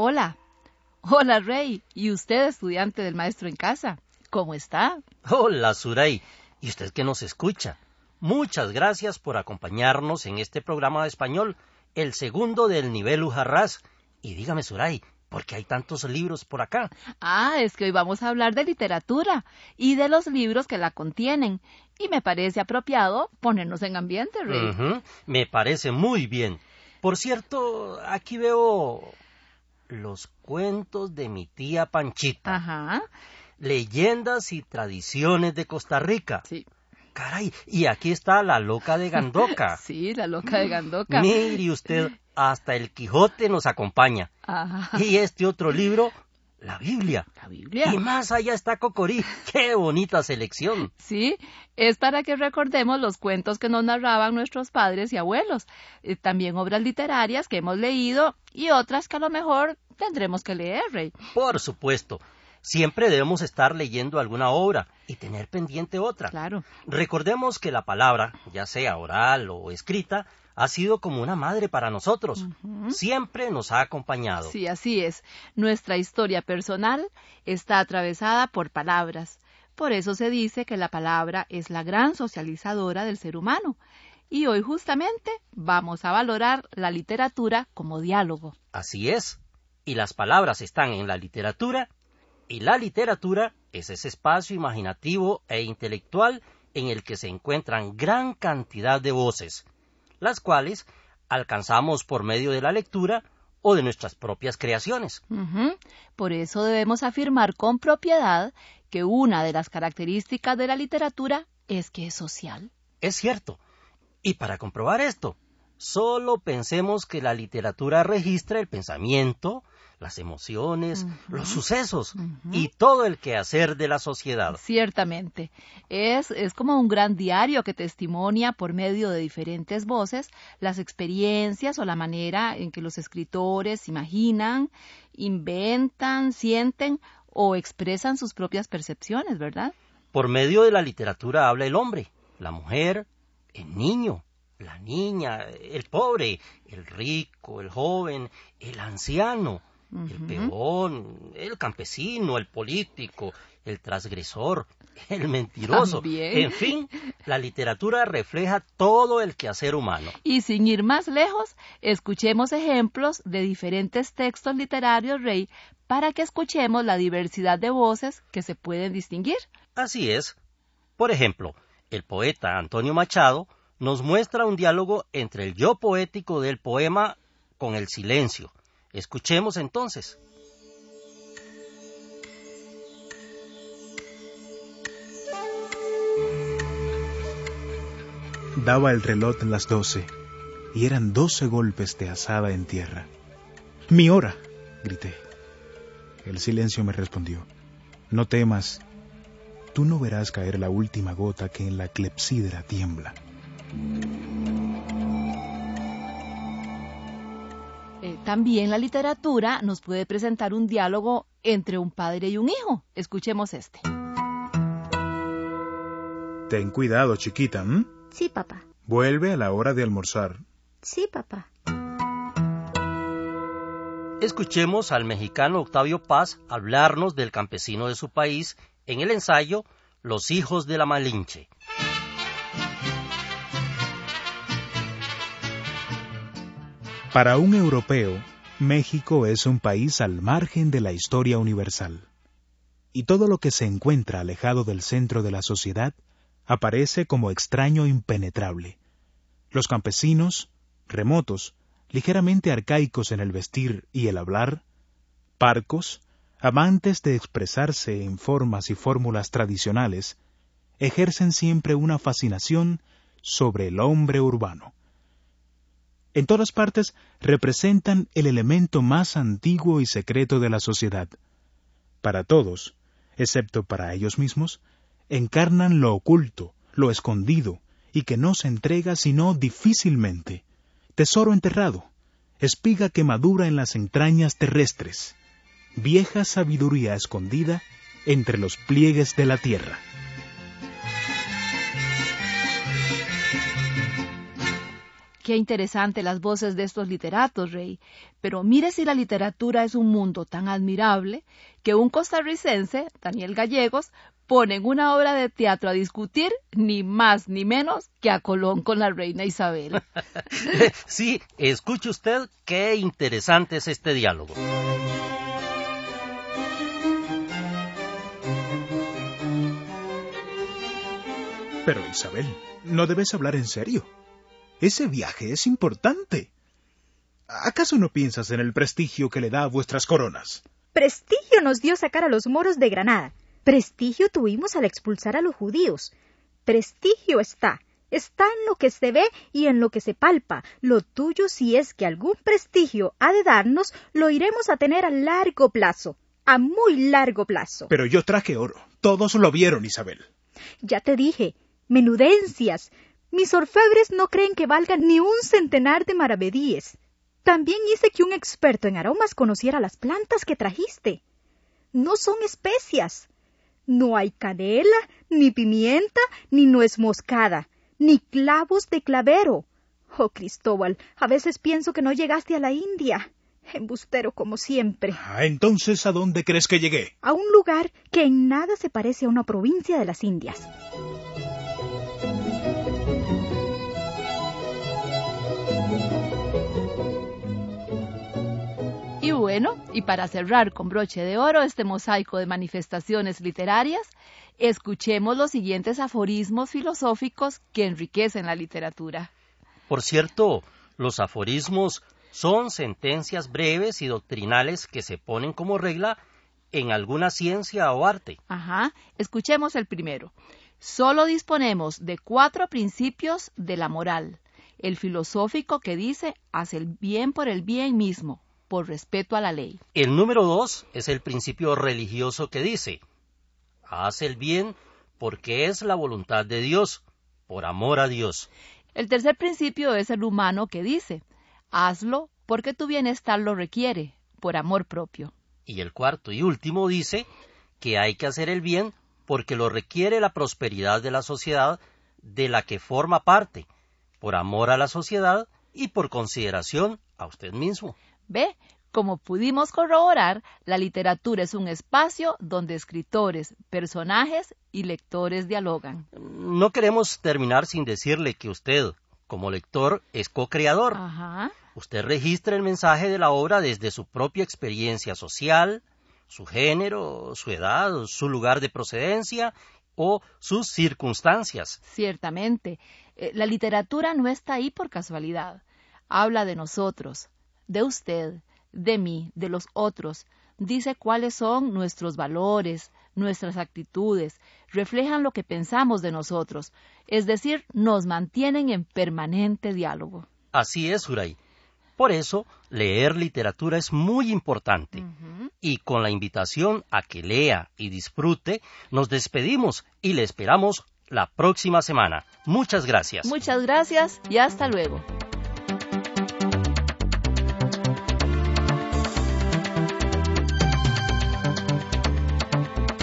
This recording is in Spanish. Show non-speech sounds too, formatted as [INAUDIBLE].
Hola. Hola, Rey. ¿Y usted, estudiante del maestro en casa? ¿Cómo está? Hola, Suray. ¿Y usted que nos escucha? Muchas gracias por acompañarnos en este programa de español, el segundo del nivel Ujarrás. Y dígame, Suray, ¿por qué hay tantos libros por acá? Ah, es que hoy vamos a hablar de literatura y de los libros que la contienen. Y me parece apropiado ponernos en ambiente, Rey. Me parece muy bien. Por cierto, aquí veo los cuentos de mi tía Panchita, Ajá. leyendas y tradiciones de Costa Rica. Sí. Caray, y aquí está la loca de Gandoca. [LAUGHS] Sí, la loca de Gandoca. Mire usted, hasta el Quijote nos acompaña. Ajá. Y este otro libro, la Biblia. La Biblia. Y más allá está Cocorí. [LAUGHS] ¡Qué bonita selección! Sí, es para que recordemos los cuentos que nos narraban nuestros padres y abuelos, Eh, también obras literarias que hemos leído y otras que a lo mejor tendremos que leer, Rey. Por supuesto, siempre debemos estar leyendo alguna obra y tener pendiente otra. Claro. Recordemos que la palabra, ya sea oral o escrita, ha sido como una madre para nosotros. Siempre nos ha acompañado. Sí, así es. Nuestra historia personal está atravesada por palabras. Por eso se dice que la palabra es la gran socializadora del ser humano. Y hoy justamente vamos a valorar la literatura como diálogo. Así es. Y las palabras están en la literatura, y la literatura es ese espacio imaginativo e intelectual en el que se encuentran gran cantidad de voces, las cuales alcanzamos por medio de la lectura o de nuestras propias creaciones. Por eso debemos afirmar con propiedad que una de las características de la literatura es que es social. Es cierto. Y para comprobar esto, solo pensemos que la literatura registra el pensamiento, las emociones, los sucesos y todo el quehacer de la sociedad. Ciertamente. Es, es como un gran diario que testimonia por medio de diferentes voces las experiencias o la manera en que los escritores imaginan, inventan, sienten o expresan sus propias percepciones, ¿verdad? Por medio de la literatura habla el hombre, la mujer, el niño, la niña, el pobre, el rico, el joven, el anciano, el peón, el campesino, el político, el transgresor, [LAUGHS] el mentiroso. También. En fin, la literatura refleja todo el quehacer humano. Y sin ir más lejos, escuchemos ejemplos de diferentes textos literarios, Rey, para que escuchemos la diversidad de voces que se pueden distinguir. Así es. Por ejemplo, el poeta Antonio Machado nos muestra un diálogo entre el yo poético del poema con el silencio. Escuchemos entonces. Daba el reloj las doce y eran doce golpes de azada en tierra. ¡Mi hora! grité. El silencio me respondió. No temas, tú no verás caer la última gota que en la clepsidra tiembla. También la literatura nos puede presentar un diálogo entre un padre y un hijo. Escuchemos este. Ten cuidado, chiquita, ¿m? Sí, papá. Vuelve a la hora de almorzar. Sí, papá. Escuchemos al mexicano Octavio Paz hablarnos del campesino de su país en el ensayo Los hijos de la Malinche. Para un europeo, México es un país al margen de la historia universal. Y todo lo que se encuentra alejado del centro de la sociedad aparece como extraño impenetrable. Los campesinos, remotos, ligeramente arcaicos en el vestir y el hablar, parcos, amantes de expresarse en formas y fórmulas tradicionales, ejercen siempre una fascinación sobre el hombre urbano. En todas partes representan el elemento más antiguo y secreto de la sociedad. Para todos, excepto para ellos mismos, encarnan lo oculto, lo escondido, y que no se entrega sino difícilmente. Tesoro enterrado, espiga que madura en las entrañas terrestres, vieja sabiduría escondida entre los pliegues de la tierra. Qué interesante las voces de estos literatos, Rey. Pero mire si la literatura es un mundo tan admirable que un costarricense, Daniel Gallegos, pone en una obra de teatro a discutir ni más ni menos que a Colón con la reina Isabel. [LAUGHS] sí, escuche usted qué interesante es este diálogo. Pero Isabel, no debes hablar en serio. Ese viaje es importante. ¿Acaso no piensas en el prestigio que le da a vuestras coronas? Prestigio nos dio sacar a los moros de Granada. Prestigio tuvimos al expulsar a los judíos. Prestigio está. Está en lo que se ve y en lo que se palpa. Lo tuyo, si es que algún prestigio ha de darnos, lo iremos a tener a largo plazo. A muy largo plazo. Pero yo traje oro. Todos lo vieron, Isabel. Ya te dije. Menudencias. Mis orfebres no creen que valgan ni un centenar de maravedíes. También hice que un experto en aromas conociera las plantas que trajiste. No son especias. No hay canela, ni pimienta, ni nuez moscada, ni clavos de clavero. Oh, Cristóbal, a veces pienso que no llegaste a la India. Embustero como siempre. Ah, entonces, ¿a dónde crees que llegué? A un lugar que en nada se parece a una provincia de las Indias. Bueno, y para cerrar con broche de oro este mosaico de manifestaciones literarias, escuchemos los siguientes aforismos filosóficos que enriquecen la literatura. Por cierto, los aforismos son sentencias breves y doctrinales que se ponen como regla en alguna ciencia o arte. Ajá, escuchemos el primero. Solo disponemos de cuatro principios de la moral. El filosófico que dice, haz el bien por el bien mismo, por respeto a la ley. El número dos es el principio religioso que dice, haz el bien porque es la voluntad de Dios, por amor a Dios. El tercer principio es el humano que dice, hazlo porque tu bienestar lo requiere, por amor propio. Y el cuarto y último dice que hay que hacer el bien porque lo requiere la prosperidad de la sociedad de la que forma parte, por amor a la sociedad y por consideración a usted mismo. ¿Ve? Como pudimos corroborar, la literatura es un espacio donde escritores, personajes y lectores dialogan. No queremos terminar sin decirle que usted, como lector, es co-creador. Usted registra el mensaje de la obra desde su propia experiencia social, su género, su edad, su lugar de procedencia o sus circunstancias. Ciertamente, eh, la literatura no está ahí por casualidad. Habla de nosotros, de usted, de mí, de los otros, dice cuáles son nuestros valores, nuestras actitudes, reflejan lo que pensamos de nosotros, es decir, nos mantienen en permanente diálogo. Así es, Huray. Por eso, leer literatura es muy importante. Y con la invitación a que lea y disfrute, nos despedimos y le esperamos la próxima semana. Muchas gracias. Muchas gracias y hasta luego.